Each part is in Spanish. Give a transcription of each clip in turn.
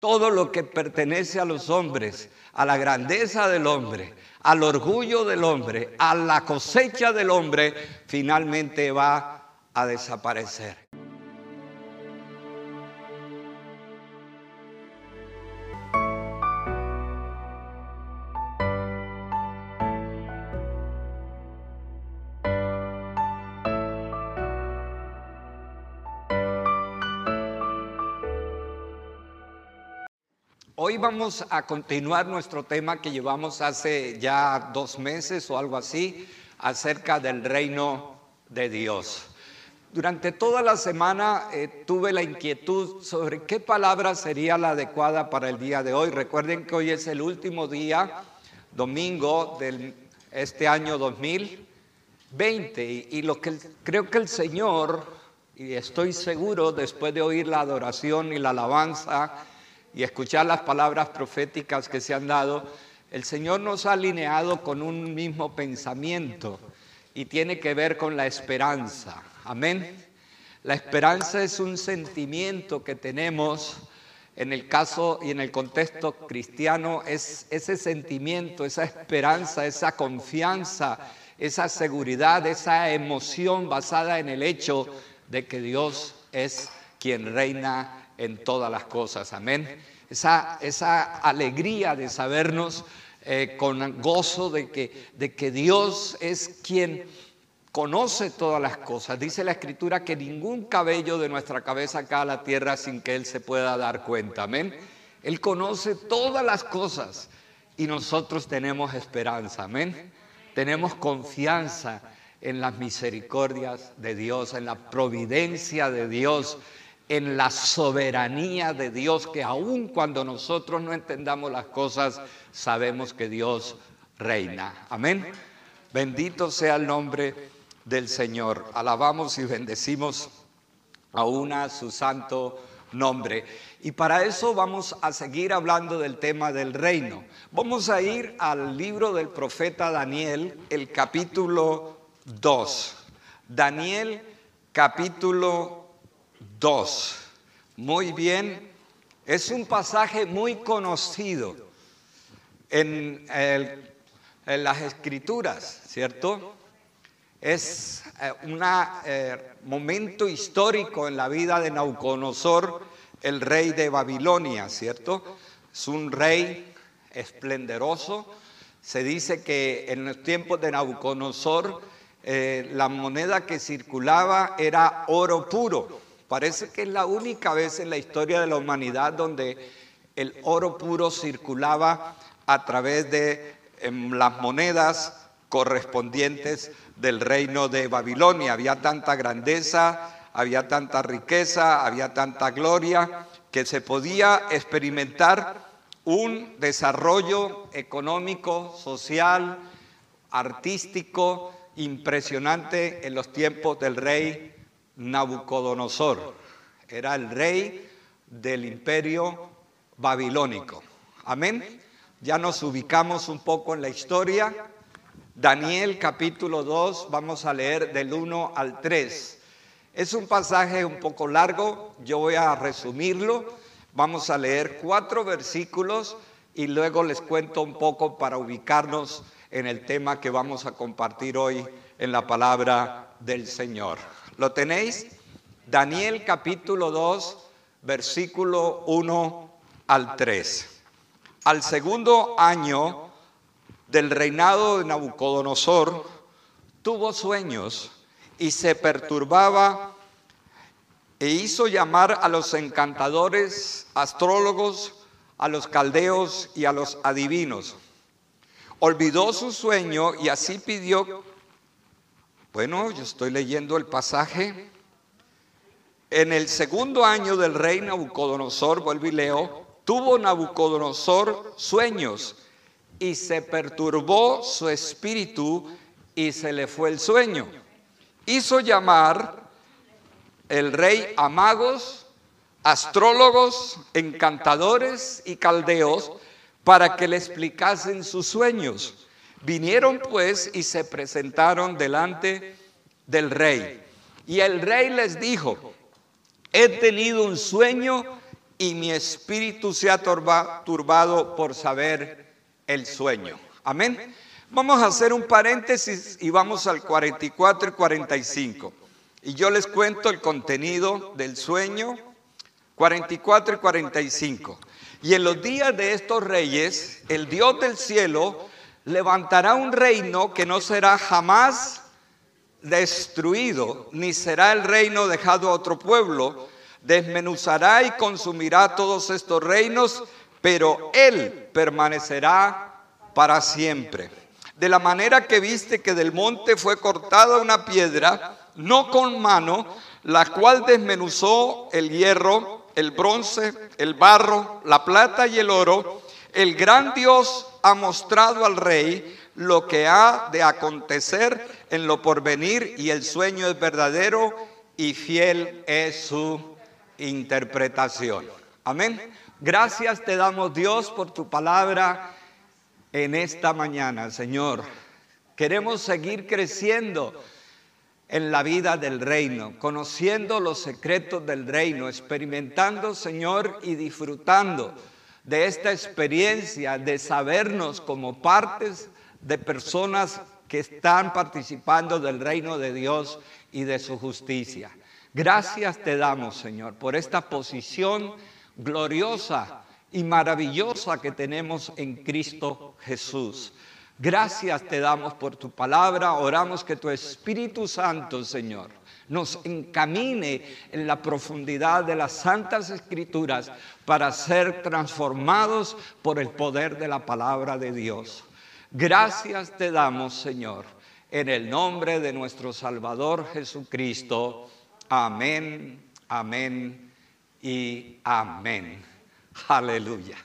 todo lo que pertenece a los hombres, a la grandeza del hombre, al orgullo del hombre, a la cosecha del hombre, finalmente va a desaparecer. Vamos a continuar nuestro tema que llevamos hace ya dos meses o algo así, acerca del reino de Dios. Durante toda la semana eh, tuve la inquietud sobre qué palabra sería la adecuada para el día de hoy. Recuerden que hoy es el último día, domingo de este año 2020, y, y lo que creo que el Señor, y estoy seguro después de oír la adoración y la alabanza, y escuchar las palabras proféticas que se han dado, el Señor nos ha alineado con un mismo pensamiento y tiene que ver con la esperanza. Amén. La esperanza es un sentimiento que tenemos en el caso y en el contexto cristiano, es ese sentimiento, esa esperanza, esa confianza, esa seguridad, esa emoción basada en el hecho de que Dios es quien reina en todas las cosas. Amén. Esa, esa alegría de sabernos eh, con gozo de que, de que Dios es quien conoce todas las cosas. Dice la escritura que ningún cabello de nuestra cabeza cae a la tierra sin que Él se pueda dar cuenta. Amén. Él conoce todas las cosas y nosotros tenemos esperanza. Amén. Tenemos confianza en las misericordias de Dios, en la providencia de Dios en la soberanía de Dios, que aun cuando nosotros no entendamos las cosas, sabemos que Dios reina. Amén. Bendito sea el nombre del Señor. Alabamos y bendecimos aún a su santo nombre. Y para eso vamos a seguir hablando del tema del reino. Vamos a ir al libro del profeta Daniel, el capítulo 2. Daniel capítulo 2. Muy bien, es un pasaje muy conocido en, las escrituras, ¿cierto? Es eh, un eh, momento histórico en la vida de Nauconosor, el rey de Babilonia, ¿cierto? Es un rey esplendoroso. Se dice que en los tiempos de Nauconosor eh, la moneda que circulaba era oro puro. Parece que es la única vez en la historia de la humanidad donde el oro puro circulaba a través de em, las monedas correspondientes del reino de Babilonia. Había tanta grandeza, había tanta riqueza, había tanta gloria, que se podía experimentar un desarrollo económico, social, artístico impresionante en los tiempos del rey Nabucodonosor. Era el rey del imperio babilónico. Amén. Ya nos ubicamos un poco en la historia. Daniel capítulo 2, vamos a leer del 1 al 3. Es un pasaje un poco largo, yo voy a resumirlo. Vamos a leer cuatro versículos y luego les cuento un poco para ubicarnos en el tema que vamos a compartir hoy en la palabra del Señor. ¿Lo tenéis? Daniel capítulo 2, versículo 1 al 3. Al segundo año del reinado de Nabucodonosor, tuvo sueños y se perturbaba e hizo llamar a los encantadores, astrólogos, a los caldeos y a los adivinos. Olvidó su sueño y así pidió bueno, yo estoy leyendo el pasaje. En el segundo año del rey Nabucodonosor, vuelvo y leo, tuvo Nabucodonosor sueños y se perturbó su espíritu y se le fue el sueño. Hizo llamar el rey a magos, astrólogos, encantadores y caldeos para que le explicasen sus sueños. Vinieron pues y se presentaron delante del rey. Y el rey les dijo, he tenido un sueño y mi espíritu se ha turbado por saber el sueño. Amén. Vamos a hacer un paréntesis y vamos al 44 y 45. Y yo les cuento el contenido del sueño 44 y 45. Y en los días de estos reyes, el Dios del cielo levantará un reino que no será jamás destruido, ni será el reino dejado a otro pueblo. Desmenuzará y consumirá todos estos reinos, pero Él permanecerá para siempre. De la manera que viste que del monte fue cortada una piedra, no con mano, la cual desmenuzó el hierro, el bronce, el barro, la plata y el oro, el gran Dios ha mostrado al rey lo que ha de acontecer en lo porvenir y el sueño es verdadero y fiel es su interpretación. Amén. Gracias te damos Dios por tu palabra en esta mañana, Señor. Queremos seguir creciendo en la vida del reino, conociendo los secretos del reino, experimentando, Señor, y disfrutando de esta experiencia de sabernos como partes de personas que están participando del reino de Dios y de su justicia. Gracias te damos, Señor, por esta posición gloriosa y maravillosa que tenemos en Cristo Jesús. Gracias te damos por tu palabra. Oramos que tu Espíritu Santo, Señor, nos encamine en la profundidad de las santas escrituras para ser transformados por el poder de la palabra de Dios. Gracias te damos, Señor, en el nombre de nuestro Salvador Jesucristo. Amén, amén y amén. Aleluya.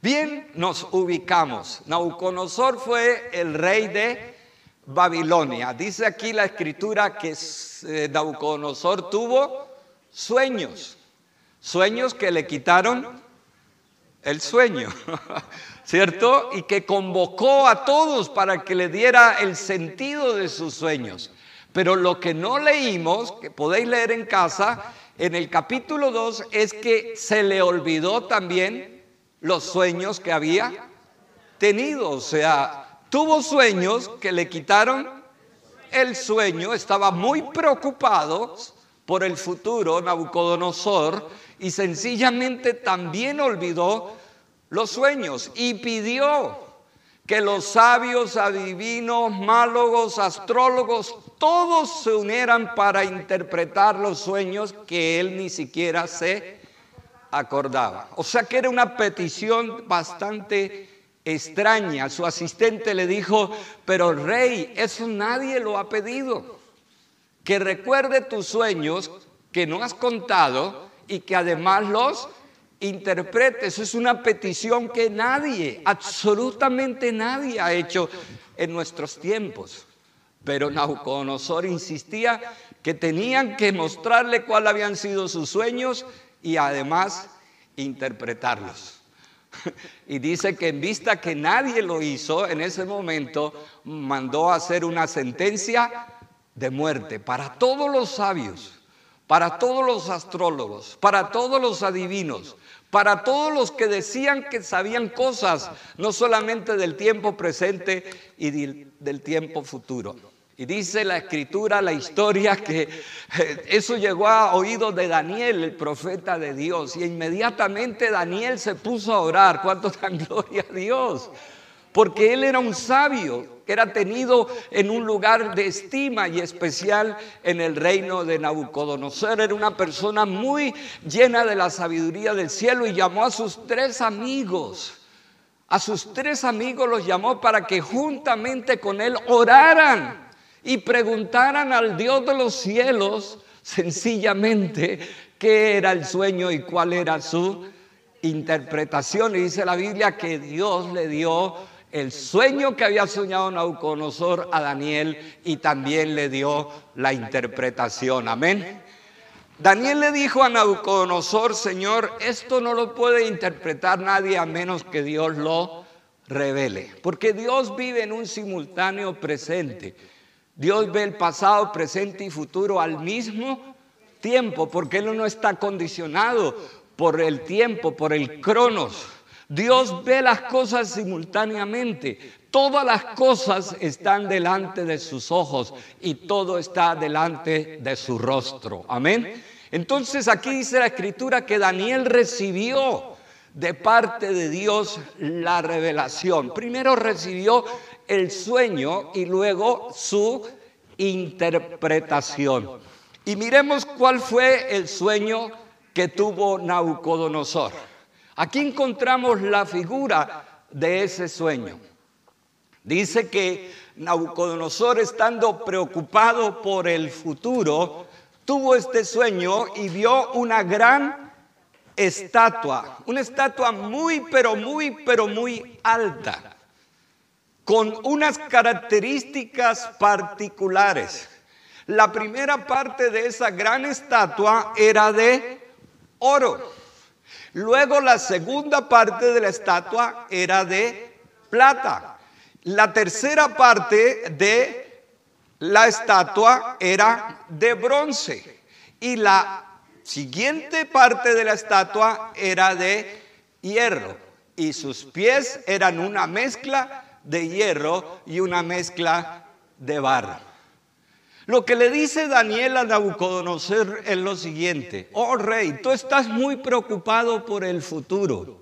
Bien, nos ubicamos. Nauconosor fue el rey de Babilonia. Dice aquí la escritura que eh, Nauconosor tuvo sueños, sueños que le quitaron el sueño, ¿cierto? Y que convocó a todos para que le diera el sentido de sus sueños. Pero lo que no leímos, que podéis leer en casa, en el capítulo 2, es que se le olvidó también los sueños que había tenido. O sea, tuvo sueños que le quitaron el sueño, estaba muy preocupado por el futuro Nabucodonosor y sencillamente también olvidó los sueños y pidió que los sabios, adivinos, málogos, astrólogos, todos se unieran para interpretar los sueños que él ni siquiera se acordaba. O sea que era una petición bastante extraña. Su asistente le dijo, pero rey, eso nadie lo ha pedido. Que recuerde tus sueños que no has contado y que además los interpretes. Es una petición que nadie, absolutamente nadie ha hecho en nuestros tiempos. Pero Nabucodonosor insistía que tenían que mostrarle cuáles habían sido sus sueños y además interpretarlos. Y dice que en vista que nadie lo hizo en ese momento, mandó a hacer una sentencia de muerte para todos los sabios, para todos los astrólogos, para todos los adivinos, para todos los que decían que sabían cosas, no solamente del tiempo presente y del tiempo futuro. Y dice la escritura, la historia, que eh, eso llegó a oídos de Daniel, el profeta de Dios. Y inmediatamente Daniel se puso a orar. ¿Cuánto dan gloria a Dios? Porque él era un sabio, que era tenido en un lugar de estima y especial en el reino de Nabucodonosor. Era una persona muy llena de la sabiduría del cielo y llamó a sus tres amigos. A sus tres amigos los llamó para que juntamente con él oraran y preguntaran al Dios de los cielos sencillamente qué era el sueño y cuál era su interpretación. Y dice la Biblia que Dios le dio el sueño que había soñado Nauconosor a Daniel y también le dio la interpretación. Amén. Daniel le dijo a Nabucodonosor, Señor, esto no lo puede interpretar nadie a menos que Dios lo revele, porque Dios vive en un simultáneo presente. Dios ve el pasado, presente y futuro al mismo tiempo, porque Él no está condicionado por el tiempo, por el cronos. Dios ve las cosas simultáneamente. Todas las cosas están delante de sus ojos y todo está delante de su rostro. Amén. Entonces aquí dice la escritura que Daniel recibió de parte de Dios la revelación. Primero recibió el sueño y luego su interpretación. Y miremos cuál fue el sueño que tuvo Nabucodonosor. Aquí encontramos la figura de ese sueño. Dice que Nabucodonosor, estando preocupado por el futuro, tuvo este sueño y vio una gran estatua, una estatua muy, pero muy, pero muy alta, con unas características particulares. La primera parte de esa gran estatua era de oro. Luego la segunda parte de la estatua era de plata. La tercera parte de la estatua era de bronce. Y la siguiente parte de la estatua era de hierro. Y sus pies eran una mezcla de hierro y una mezcla de barro. Lo que le dice Daniel a Nabucodonosor es lo siguiente, oh rey, tú estás muy preocupado por el futuro.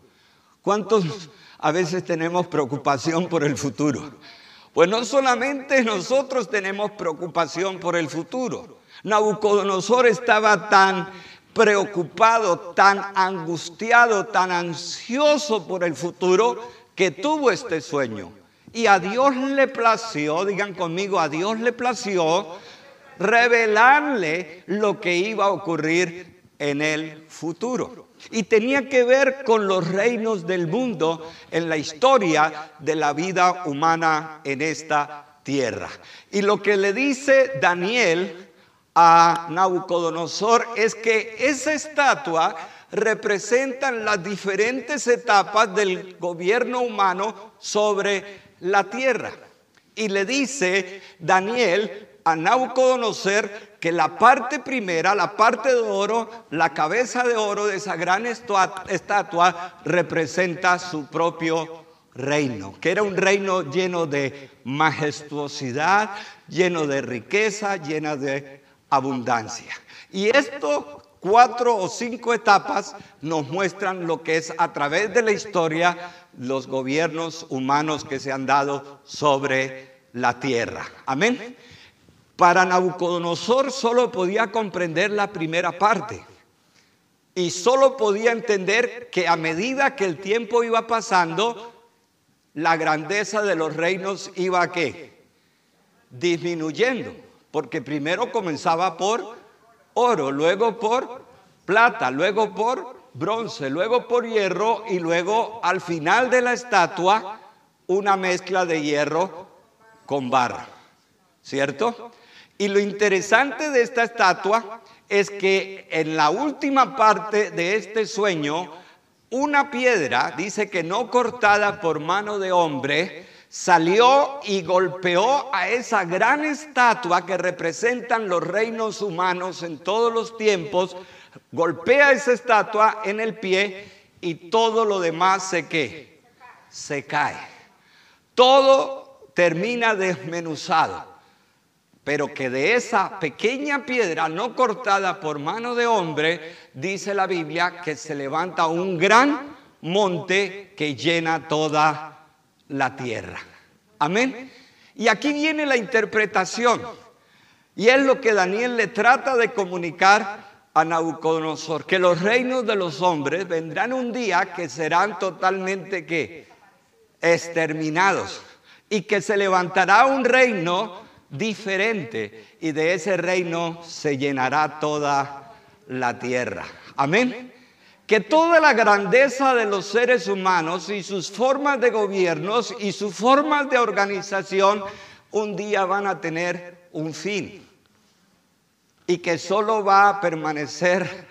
¿Cuántos a veces tenemos preocupación por el futuro? Pues no solamente nosotros tenemos preocupación por el futuro. Nabucodonosor estaba tan preocupado, tan angustiado, tan ansioso por el futuro que tuvo este sueño. Y a Dios le plació, digan conmigo, a Dios le plació revelarle lo que iba a ocurrir en el futuro. Y tenía que ver con los reinos del mundo en la historia de la vida humana en esta tierra. Y lo que le dice Daniel a Nabucodonosor es que esa estatua representa las diferentes etapas del gobierno humano sobre la tierra. Y le dice Daniel a Nabucodonosor que la parte primera, la parte de oro, la cabeza de oro de esa gran estatua representa su propio reino, que era un reino lleno de majestuosidad, lleno de riqueza, llena de abundancia. Y esto cuatro o cinco etapas nos muestran lo que es a través de la historia los gobiernos humanos que se han dado sobre la tierra. Amén. Para Nabucodonosor solo podía comprender la primera parte y solo podía entender que a medida que el tiempo iba pasando, la grandeza de los reinos iba qué? Disminuyendo, porque primero comenzaba por oro, luego por plata, luego por bronce, luego por hierro y luego al final de la estatua una mezcla de hierro con barro. ¿Cierto? Y lo interesante de esta estatua es que en la última parte de este sueño, una piedra, dice que no cortada por mano de hombre, salió y golpeó a esa gran estatua que representan los reinos humanos en todos los tiempos, golpea esa estatua en el pie y todo lo demás se que se cae. Todo termina desmenuzado. Pero que de esa pequeña piedra no cortada por mano de hombre, dice la Biblia que se levanta un gran monte que llena toda la tierra. Amén. Y aquí viene la interpretación. Y es lo que Daniel le trata de comunicar a Nabucodonosor, que los reinos de los hombres vendrán un día que serán totalmente que exterminados y que se levantará un reino diferente y de ese reino se llenará toda la tierra. Amén. Que toda la grandeza de los seres humanos y sus formas de gobiernos y sus formas de organización un día van a tener un fin y que solo va a permanecer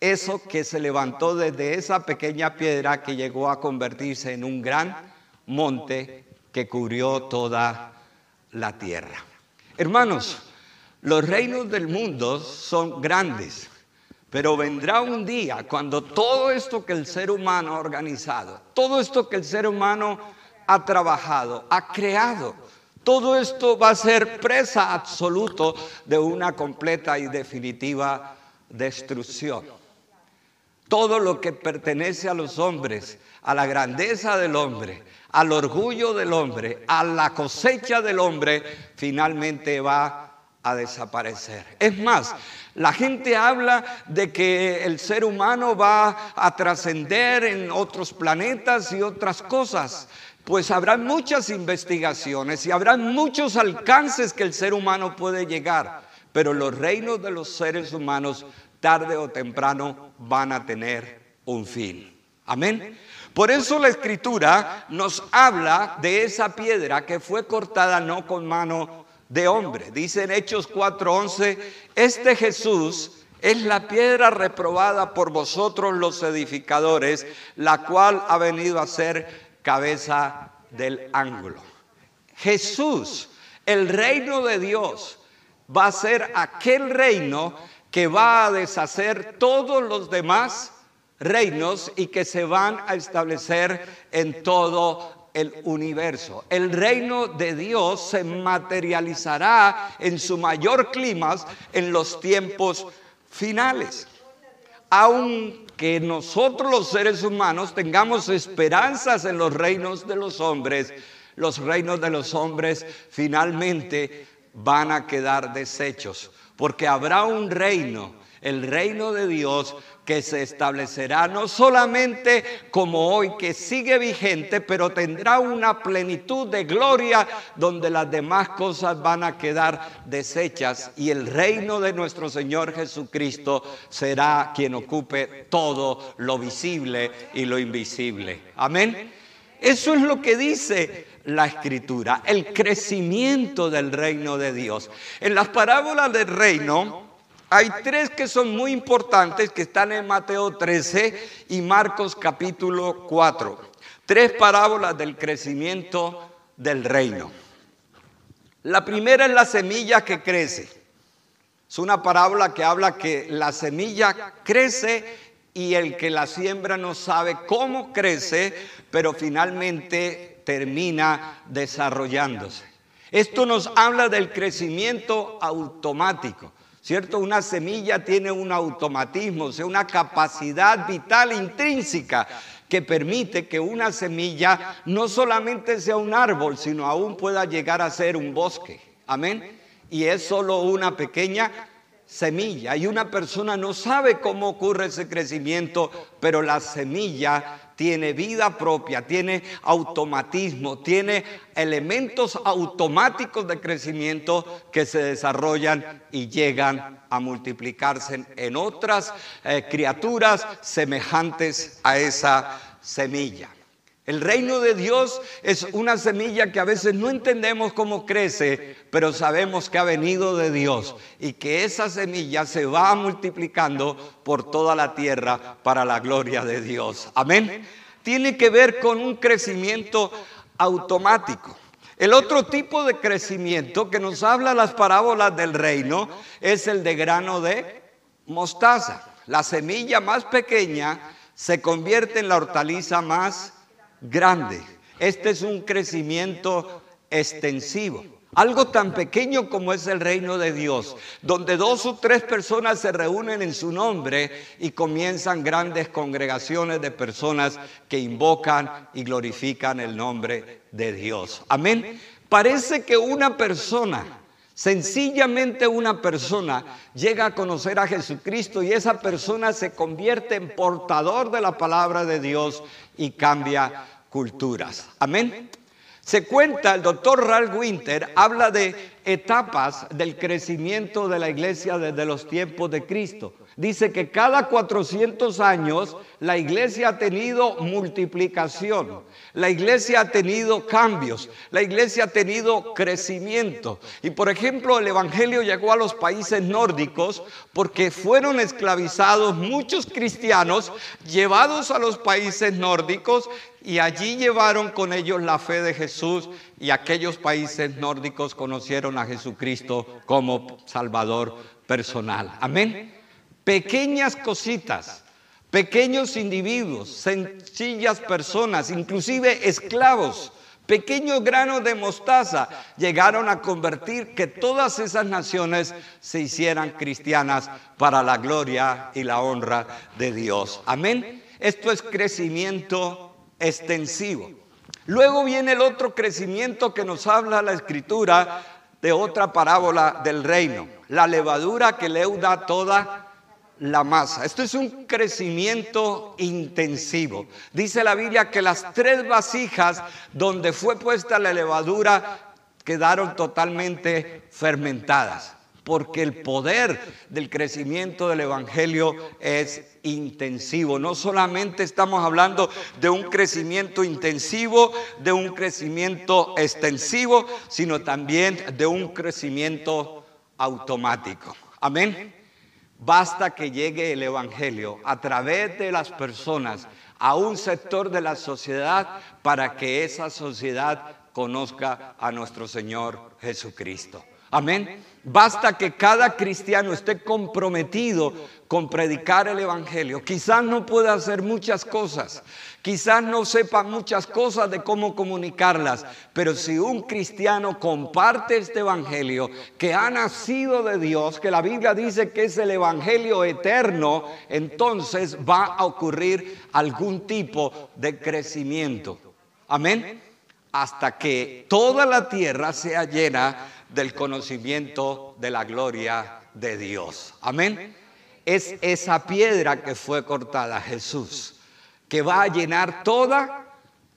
eso que se levantó desde esa pequeña piedra que llegó a convertirse en un gran monte que cubrió toda la tierra. Hermanos, los reinos del mundo son grandes, Pero vendrá un día cuando todo esto que el ser humano ha organizado, todo esto que el ser humano ha trabajado, ha creado, todo esto va a ser presa absoluto de una completa y definitiva destrucción. Todo lo que pertenece a los hombres, a la grandeza del hombre, al orgullo del hombre, a la cosecha del hombre, finalmente va a desaparecer. Es más, la gente habla de que el ser humano va a trascender en otros planetas y otras cosas. Pues habrá muchas investigaciones y habrá muchos alcances que el ser humano puede llegar, pero los reinos de los seres humanos tarde o temprano van a tener un fin. Amén. Por eso la escritura nos habla de esa piedra que fue cortada no con mano de hombre. Dice en Hechos 4:11, este Jesús es la piedra reprobada por vosotros los edificadores, la cual ha venido a ser cabeza del ángulo. Jesús, el reino de Dios, va a ser aquel reino que va a deshacer todos los demás reinos y que se van a establecer en todo el universo. El reino de Dios se materializará en su mayor clima en los tiempos finales. Aunque nosotros los seres humanos tengamos esperanzas en los reinos de los hombres, los reinos de los hombres finalmente van a quedar deshechos, porque habrá un reino, el reino de Dios, que se establecerá no solamente como hoy, que sigue vigente, pero tendrá una plenitud de gloria donde las demás cosas van a quedar deshechas y el reino de nuestro Señor Jesucristo será quien ocupe todo lo visible y lo invisible. Amén. Eso es lo que dice la escritura, el crecimiento del reino de Dios. En las parábolas del reino, hay tres que son muy importantes que están en Mateo 13 y Marcos capítulo 4. Tres parábolas del crecimiento del reino. La primera es la semilla que crece. Es una parábola que habla que la semilla crece y el que la siembra no sabe cómo crece, pero finalmente termina desarrollándose. Esto nos habla del crecimiento automático. ¿Cierto? Una semilla tiene un automatismo, o sea, una capacidad vital intrínseca que permite que una semilla no solamente sea un árbol, sino aún pueda llegar a ser un bosque. Amén. Y es solo una pequeña semilla. Y una persona no sabe cómo ocurre ese crecimiento, pero la semilla tiene vida propia, tiene automatismo, tiene elementos automáticos de crecimiento que se desarrollan y llegan a multiplicarse en otras eh, criaturas semejantes a esa semilla. El reino de Dios es una semilla que a veces no entendemos cómo crece, pero sabemos que ha venido de Dios y que esa semilla se va multiplicando por toda la tierra para la gloria de Dios. Amén. Tiene que ver con un crecimiento automático. El otro tipo de crecimiento que nos habla las parábolas del reino es el de grano de mostaza. La semilla más pequeña se convierte en la hortaliza más grande. Este es un crecimiento extensivo. Algo tan pequeño como es el reino de Dios, donde dos o tres personas se reúnen en su nombre y comienzan grandes congregaciones de personas que invocan y glorifican el nombre de Dios. Amén. Parece que una persona, sencillamente una persona, llega a conocer a Jesucristo y esa persona se convierte en portador de la palabra de Dios y cambia culturas. Amén. Se cuenta, el doctor Ralph Winter habla de etapas del crecimiento de la iglesia desde los tiempos de Cristo. Dice que cada 400 años la iglesia ha tenido multiplicación, la iglesia ha tenido cambios, la iglesia ha tenido crecimiento. Y por ejemplo, el Evangelio llegó a los países nórdicos porque fueron esclavizados muchos cristianos llevados a los países nórdicos y allí llevaron con ellos la fe de Jesús y aquellos países nórdicos conocieron a Jesucristo como Salvador personal. Amén. Pequeñas cositas, pequeños individuos, sencillas personas, inclusive esclavos, pequeños granos de mostaza, llegaron a convertir que todas esas naciones se hicieran cristianas para la gloria y la honra de Dios. Amén. Esto es crecimiento extensivo. Luego viene el otro crecimiento que nos habla la escritura de otra parábola del reino, la levadura que leuda toda la masa. Esto es un crecimiento intensivo. Dice la Biblia que las tres vasijas donde fue puesta la levadura quedaron totalmente fermentadas porque el poder del crecimiento del Evangelio es intensivo. No solamente estamos hablando de un crecimiento intensivo, de un crecimiento extensivo, sino también de un crecimiento automático. Amén. Basta que llegue el Evangelio a través de las personas a un sector de la sociedad para que esa sociedad conozca a nuestro Señor Jesucristo. Amén. Basta que cada cristiano esté comprometido con predicar el Evangelio. Quizás no pueda hacer muchas cosas, quizás no sepa muchas cosas de cómo comunicarlas, pero si un cristiano comparte este Evangelio que ha nacido de Dios, que la Biblia dice que es el Evangelio eterno, entonces va a ocurrir algún tipo de crecimiento. Amén. Hasta que toda la tierra sea llena del conocimiento de la gloria de Dios. Amén. Es esa piedra que fue cortada, Jesús, que va a llenar toda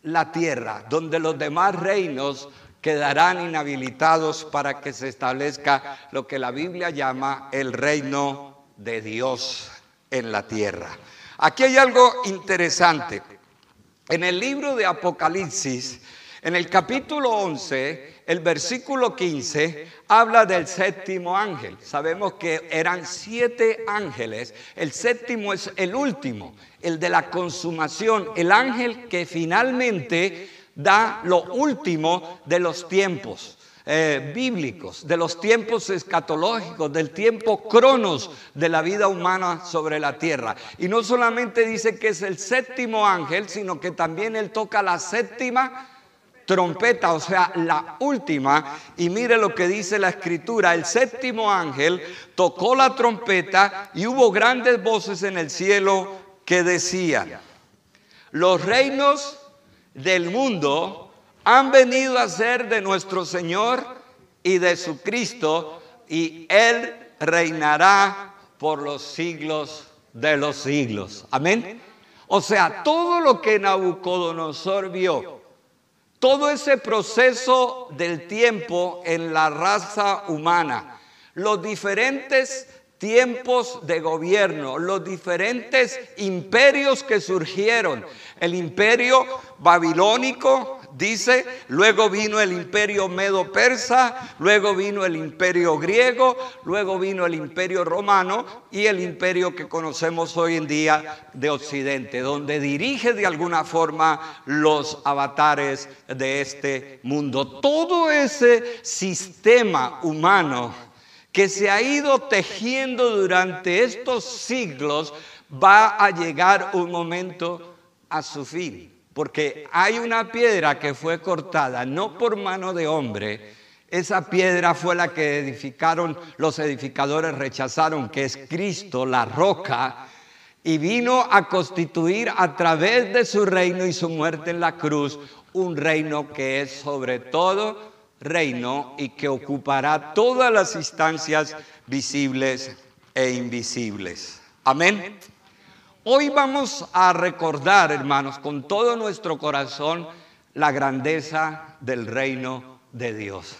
la tierra, donde los demás reinos quedarán inhabilitados para que se establezca lo que la Biblia llama el reino de Dios en la tierra. Aquí hay algo interesante. En el libro de Apocalipsis, en el capítulo 11, el versículo 15 habla del séptimo ángel. Sabemos que eran siete ángeles. El séptimo es el último, el de la consumación, el ángel que finalmente da lo último de los tiempos. Eh, bíblicos, de los tiempos escatológicos, del tiempo cronos de la vida humana sobre la tierra. Y no solamente dice que es el séptimo ángel, sino que también él toca la séptima trompeta, o sea, la última. Y mire lo que dice la escritura. El séptimo ángel tocó la trompeta y hubo grandes voces en el cielo que decían, los reinos del mundo han venido a ser de nuestro Señor y de su Cristo y Él reinará por los siglos de los siglos. Amén. O sea, todo lo que Nabucodonosor vio, todo ese proceso del tiempo en la raza humana, los diferentes tiempos de gobierno, los diferentes imperios que surgieron, el imperio babilónico, dice, luego vino el imperio medo-persa, luego vino el imperio griego, luego vino el imperio romano y el imperio que conocemos hoy en día de Occidente, donde dirige de alguna forma los avatares de este mundo. Todo ese sistema humano que se ha ido tejiendo durante estos siglos va a llegar un momento a su fin. Porque hay una piedra que fue cortada no por mano de hombre, esa piedra fue la que edificaron, los edificadores rechazaron, que es Cristo, la roca, y vino a constituir a través de su reino y su muerte en la cruz un reino que es sobre todo reino y que ocupará todas las instancias visibles e invisibles. Amén. Hoy vamos a recordar, hermanos, con todo nuestro corazón la grandeza del reino de Dios.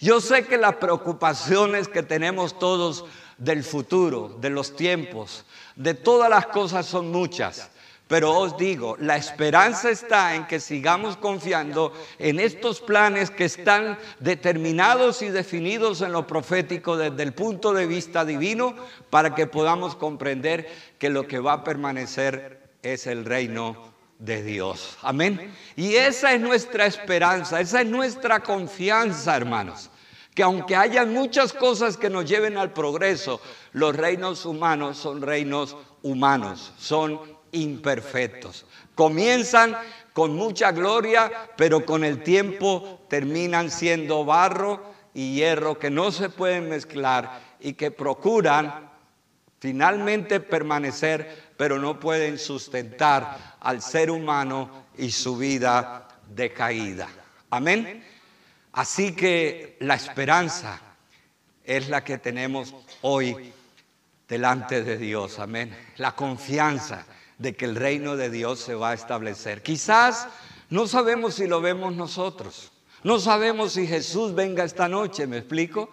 Yo sé que las preocupaciones que tenemos todos del futuro, de los tiempos, de todas las cosas son muchas. Pero os digo, la esperanza está en que sigamos confiando en estos planes que están determinados y definidos en lo profético desde el punto de vista divino para que podamos comprender que lo que va a permanecer es el reino de Dios. Amén. Y esa es nuestra esperanza, esa es nuestra confianza, hermanos que aunque haya muchas cosas que nos lleven al progreso, los reinos humanos son reinos humanos, son imperfectos. Comienzan con mucha gloria, pero con el tiempo terminan siendo barro y hierro que no se pueden mezclar y que procuran finalmente permanecer, pero no pueden sustentar al ser humano y su vida decaída. Amén. Así que la esperanza es la que tenemos hoy delante de Dios. Amén. La confianza de que el reino de Dios se va a establecer. Quizás no sabemos si lo vemos nosotros. No sabemos si Jesús venga esta noche, ¿me explico?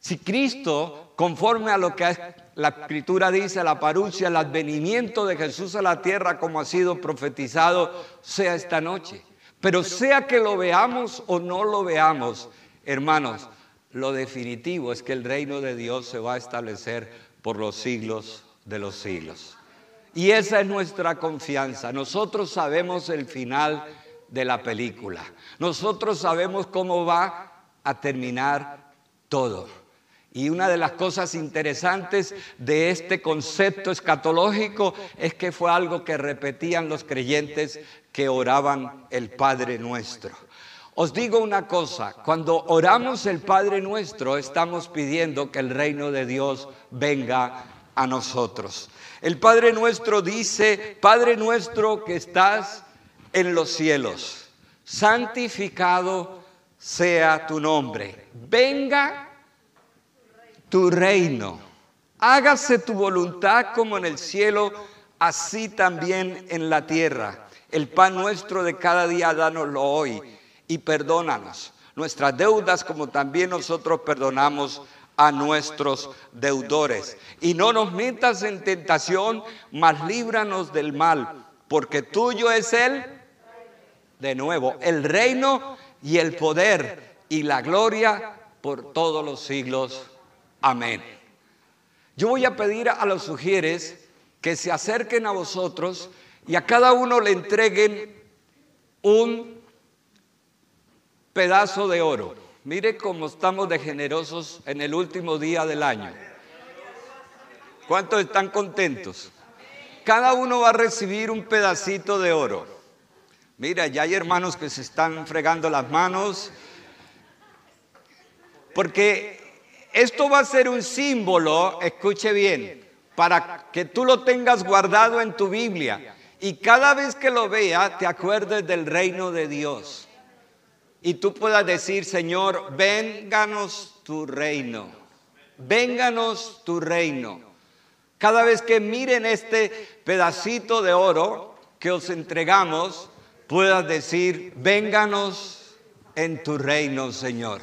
Si Cristo, conforme a lo que la escritura dice, la parucia, el advenimiento de Jesús a la tierra como ha sido profetizado, sea esta noche. Pero sea que lo veamos o no lo veamos, hermanos, lo definitivo es que el reino de Dios se va a establecer por los siglos de los siglos. Y esa es nuestra confianza. Nosotros sabemos el final de la película. Nosotros sabemos cómo va a terminar todo. Y una de las cosas interesantes de este concepto escatológico es que fue algo que repetían los creyentes que oraban el Padre nuestro. Os digo una cosa, cuando oramos el Padre nuestro estamos pidiendo que el reino de Dios venga a nosotros. El Padre nuestro dice, Padre nuestro que estás en los cielos, santificado sea tu nombre. Venga tu reino. Hágase tu voluntad como en el cielo, así también en la tierra. El pan nuestro de cada día, dánoslo hoy y perdónanos nuestras deudas como también nosotros perdonamos a nuestros deudores. Y no nos metas en tentación, mas líbranos del mal, porque tuyo es el, de nuevo, el reino y el poder y la gloria por todos los siglos. Amén. Yo voy a pedir a los sugieres que se acerquen a vosotros y a cada uno le entreguen un pedazo de oro. Mire cómo estamos de generosos en el último día del año. ¿Cuántos están contentos? Cada uno va a recibir un pedacito de oro. Mira, ya hay hermanos que se están fregando las manos. Porque esto va a ser un símbolo, escuche bien, para que tú lo tengas guardado en tu Biblia. Y cada vez que lo vea, te acuerdes del reino de Dios y tú puedas decir, Señor, vénganos tu reino, vénganos tu reino. Cada vez que miren este pedacito de oro que os entregamos, puedas decir, vénganos en tu reino, Señor.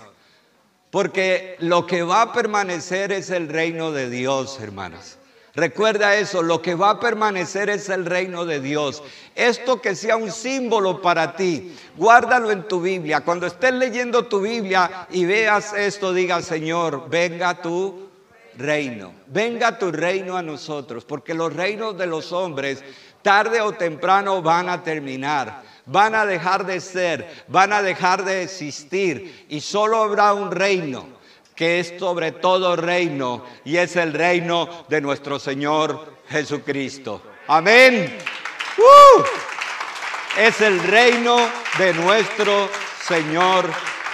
Porque lo que va a permanecer es el reino de Dios, hermanos. Recuerda eso, lo que va a permanecer es el reino de Dios. Esto que sea un símbolo para ti, guárdalo en tu Biblia. Cuando estés leyendo tu Biblia y veas esto, diga, Señor, venga tu reino, venga tu reino a nosotros, porque los reinos de los hombres tarde o temprano van a terminar, van a dejar de ser, van a dejar de existir y solo habrá un reino que es sobre todo reino y es el reino de nuestro Señor Jesucristo. Amén. ¡Uh! Es el reino de nuestro Señor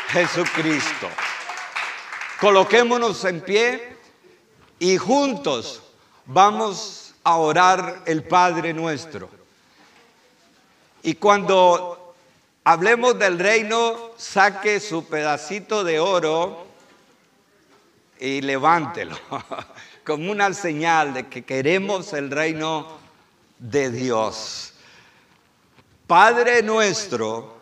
Jesucristo. Coloquémonos en pie y juntos vamos a orar el Padre nuestro. Y cuando hablemos del reino, saque su pedacito de oro y levántelo como una señal de que queremos el reino de Dios. Padre nuestro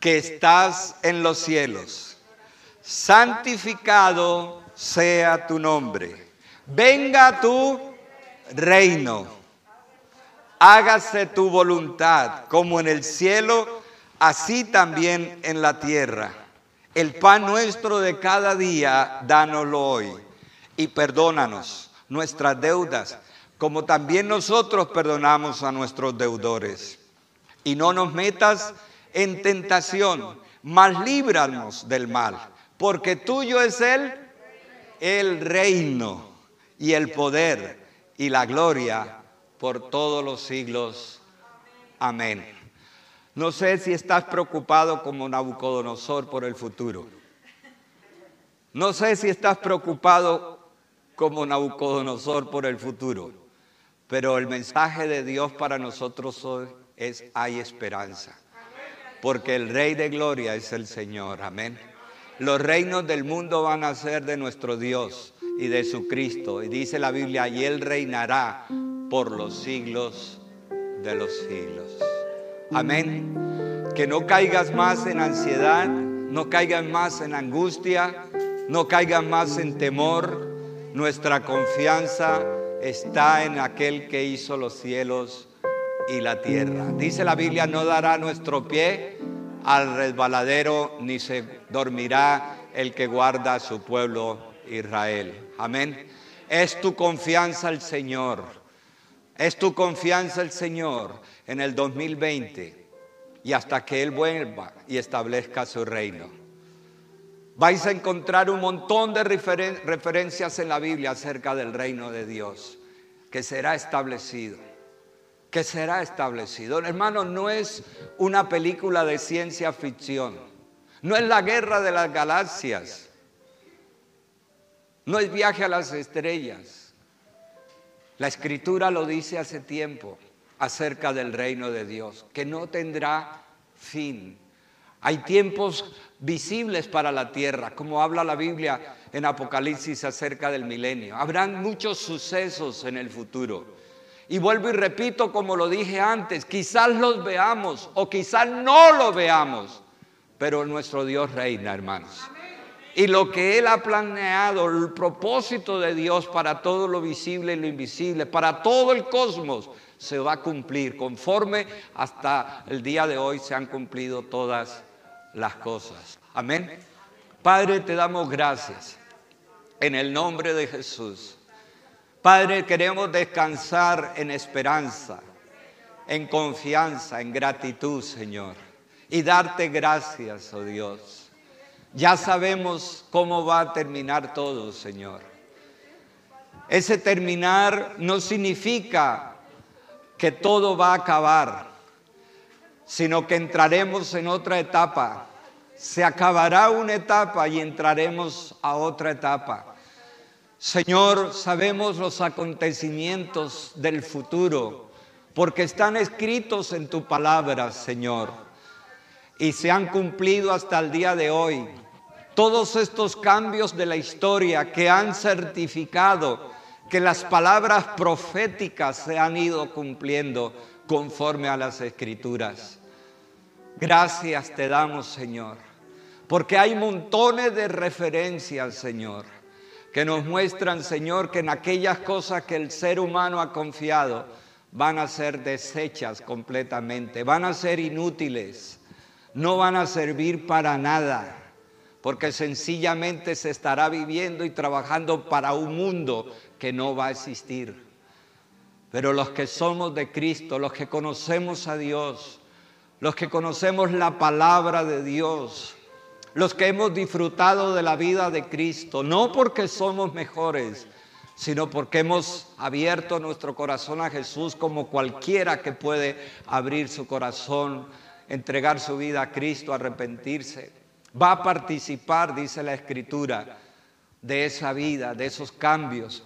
que estás en los cielos, santificado sea tu nombre. Venga tu reino. Hágase tu voluntad como en el cielo, así también en la tierra. El pan nuestro de cada día, dánoslo hoy. Y perdónanos nuestras deudas, como también nosotros perdonamos a nuestros deudores. Y no nos metas en tentación, mas líbranos del mal porque tuyo es el, el reino y el poder y la gloria por todos los siglos. Amén. No sé si estás preocupado como Nabucodonosor por el futuro. No sé si estás preocupado como Nabucodonosor por el futuro, pero el mensaje de Dios para nosotros hoy es hay esperanza, porque el Rey de Gloria es el Señor, amén. Los reinos del mundo van a ser de nuestro Dios y de su Cristo, y dice la Biblia, y Él reinará por los siglos de los siglos. Amén. Que no caigas más en ansiedad, no caigas más en angustia, no caigan más en temor. Nuestra confianza está en aquel que hizo los cielos y la tierra. Dice la Biblia, no dará nuestro pie al resbaladero, ni se dormirá el que guarda a su pueblo Israel. Amén. Es tu confianza el Señor. Es tu confianza el Señor en el 2020 y hasta que Él vuelva y establezca su reino vais a encontrar un montón de referencias en la Biblia acerca del reino de Dios, que será establecido, que será establecido. Hermano, no es una película de ciencia ficción, no es la guerra de las galaxias, no es viaje a las estrellas. La escritura lo dice hace tiempo acerca del reino de Dios, que no tendrá fin. Hay tiempos visibles para la tierra, como habla la Biblia en Apocalipsis acerca del milenio. Habrán muchos sucesos en el futuro. Y vuelvo y repito como lo dije antes, quizás los veamos o quizás no lo veamos, pero nuestro Dios reina, hermanos. Y lo que Él ha planeado, el propósito de Dios para todo lo visible y lo invisible, para todo el cosmos, se va a cumplir conforme hasta el día de hoy se han cumplido todas las cosas. Amén. Padre, te damos gracias en el nombre de Jesús. Padre, queremos descansar en esperanza, en confianza, en gratitud, Señor, y darte gracias, oh Dios. Ya sabemos cómo va a terminar todo, Señor. Ese terminar no significa que todo va a acabar sino que entraremos en otra etapa. Se acabará una etapa y entraremos a otra etapa. Señor, sabemos los acontecimientos del futuro, porque están escritos en tu palabra, Señor, y se han cumplido hasta el día de hoy. Todos estos cambios de la historia que han certificado que las palabras proféticas se han ido cumpliendo conforme a las escrituras. Gracias te damos, Señor, porque hay montones de referencias, Señor, que nos muestran, Señor, que en aquellas cosas que el ser humano ha confiado van a ser desechas completamente, van a ser inútiles, no van a servir para nada, porque sencillamente se estará viviendo y trabajando para un mundo que no va a existir. Pero los que somos de Cristo, los que conocemos a Dios, los que conocemos la palabra de Dios, los que hemos disfrutado de la vida de Cristo, no porque somos mejores, sino porque hemos abierto nuestro corazón a Jesús como cualquiera que puede abrir su corazón, entregar su vida a Cristo, arrepentirse. Va a participar, dice la Escritura, de esa vida, de esos cambios,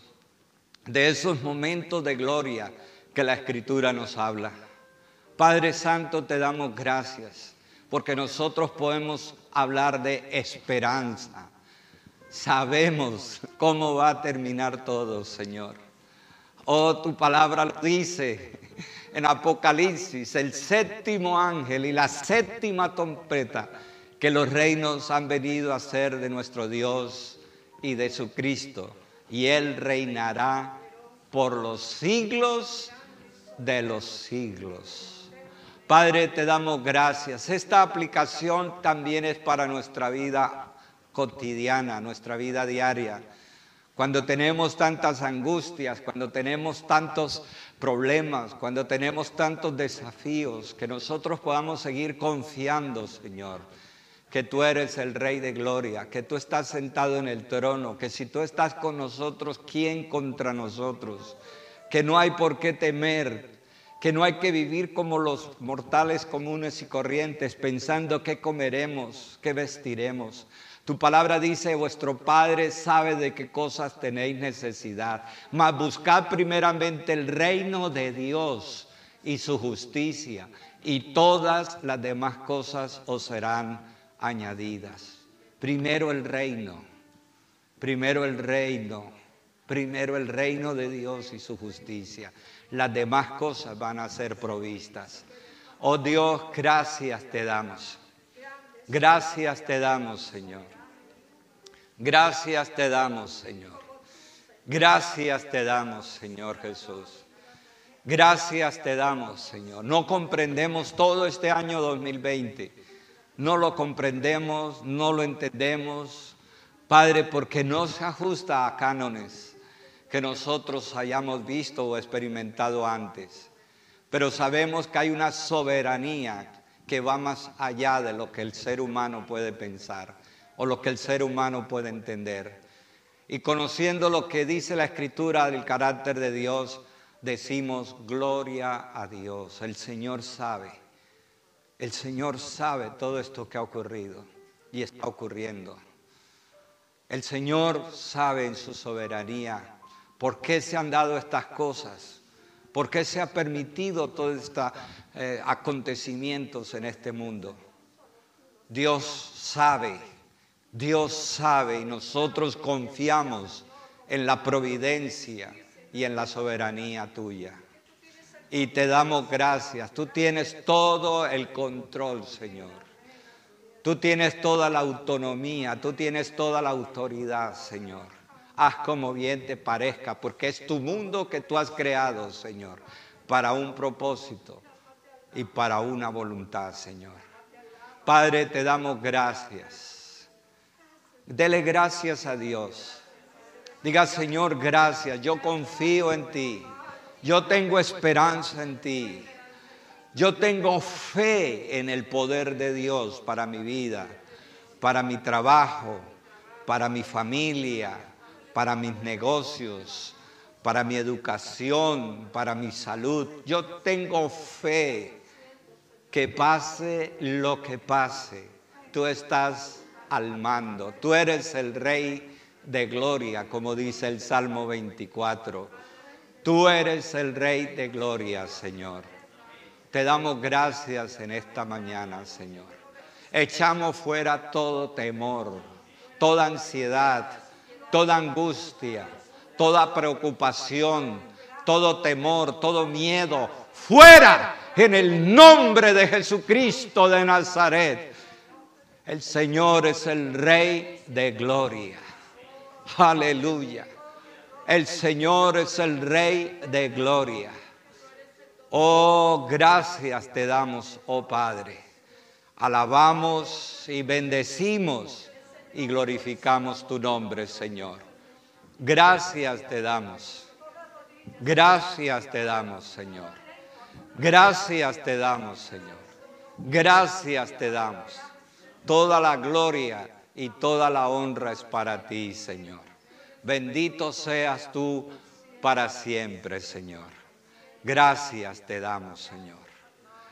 de esos momentos de gloria que la Escritura nos habla. Padre Santo, te damos gracias porque nosotros podemos hablar de esperanza. Sabemos cómo va a terminar todo, Señor. Oh, tu palabra lo dice en Apocalipsis, el séptimo ángel y la séptima trompeta, que los reinos han venido a ser de nuestro Dios y de su Cristo, y Él reinará por los siglos de los siglos. Padre, te damos gracias. Esta aplicación también es para nuestra vida cotidiana, nuestra vida diaria. Cuando tenemos tantas angustias, cuando tenemos tantos problemas, cuando tenemos tantos desafíos, que nosotros podamos seguir confiando, Señor, que tú eres el Rey de Gloria, que tú estás sentado en el trono, que si tú estás con nosotros, ¿quién contra nosotros? Que no hay por qué temer, que no hay que vivir como los mortales comunes y corrientes, pensando qué comeremos, qué vestiremos. Tu palabra dice, vuestro Padre sabe de qué cosas tenéis necesidad, mas buscad primeramente el reino de Dios y su justicia, y todas las demás cosas os serán añadidas. Primero el reino, primero el reino, primero el reino de Dios y su justicia. Las demás cosas van a ser provistas. Oh Dios, gracias te damos. Gracias te damos, Señor. Gracias te damos, Señor. Gracias te damos, Señor Jesús. Gracias te damos, Señor. No comprendemos todo este año 2020. No lo comprendemos, no lo entendemos, Padre, porque no se ajusta a cánones que nosotros hayamos visto o experimentado antes. Pero sabemos que hay una soberanía que va más allá de lo que el ser humano puede pensar o lo que el ser humano puede entender. Y conociendo lo que dice la escritura del carácter de Dios, decimos gloria a Dios. El Señor sabe, el Señor sabe todo esto que ha ocurrido y está ocurriendo. El Señor sabe en su soberanía por qué se han dado estas cosas, por qué se ha permitido todos estos eh, acontecimientos en este mundo. Dios sabe, Dios sabe y nosotros confiamos en la providencia y en la soberanía tuya. Y te damos gracias. Tú tienes todo el control, Señor. Tú tienes toda la autonomía, tú tienes toda la autoridad, Señor. Haz como bien te parezca, porque es tu mundo que tú has creado, Señor, para un propósito y para una voluntad, Señor. Padre, te damos gracias. Dele gracias a Dios Diga, Señor, gracias, yo confío en ti, yo tengo esperanza en ti, yo tengo fe en el poder de Dios para mi vida, para mi trabajo, para mi familia, para mis negocios, para mi educación, para mi salud. Yo tengo fe que pase lo que pase. Tú estás al mando, tú eres el rey de gloria, como dice el Salmo 24. Tú eres el Rey de gloria, Señor. Te damos gracias en esta mañana, Señor. Echamos fuera todo temor, toda ansiedad, toda angustia, toda preocupación, todo temor, todo miedo. Fuera en el nombre de Jesucristo de Nazaret. El Señor es el Rey de gloria. Aleluya. El Señor es el Rey de gloria. Oh, gracias te damos, oh Padre. Alabamos y bendecimos y glorificamos tu nombre, Señor. Gracias te damos. Gracias te damos, Señor. Gracias te damos, Señor. Gracias te damos. Toda la gloria y toda la honra es para ti, Señor. Bendito seas tú para siempre, Señor. Gracias te damos, Señor.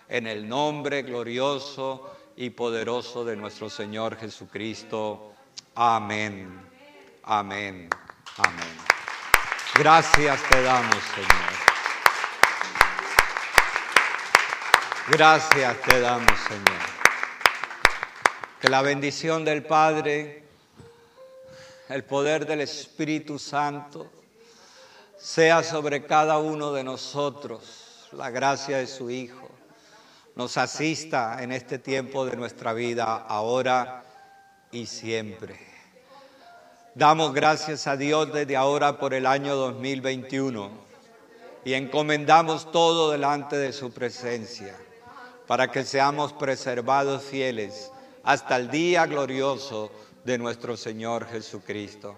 En el nombre glorioso y poderoso de nuestro Señor Jesucristo. Amén. Amén. Amén. Gracias te damos, Señor. Gracias te damos, Señor. Que la bendición del Padre, el poder del Espíritu Santo, sea sobre cada uno de nosotros, la gracia de su Hijo, nos asista en este tiempo de nuestra vida, ahora y siempre. Damos gracias a Dios desde ahora por el año 2021 y encomendamos todo delante de su presencia para que seamos preservados fieles hasta el día glorioso de nuestro Señor Jesucristo.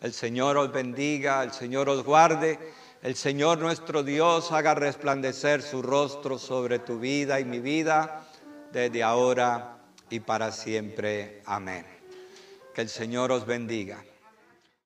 El Señor os bendiga, el Señor os guarde, el Señor nuestro Dios haga resplandecer su rostro sobre tu vida y mi vida desde ahora y para siempre. Amén. Que el Señor os bendiga.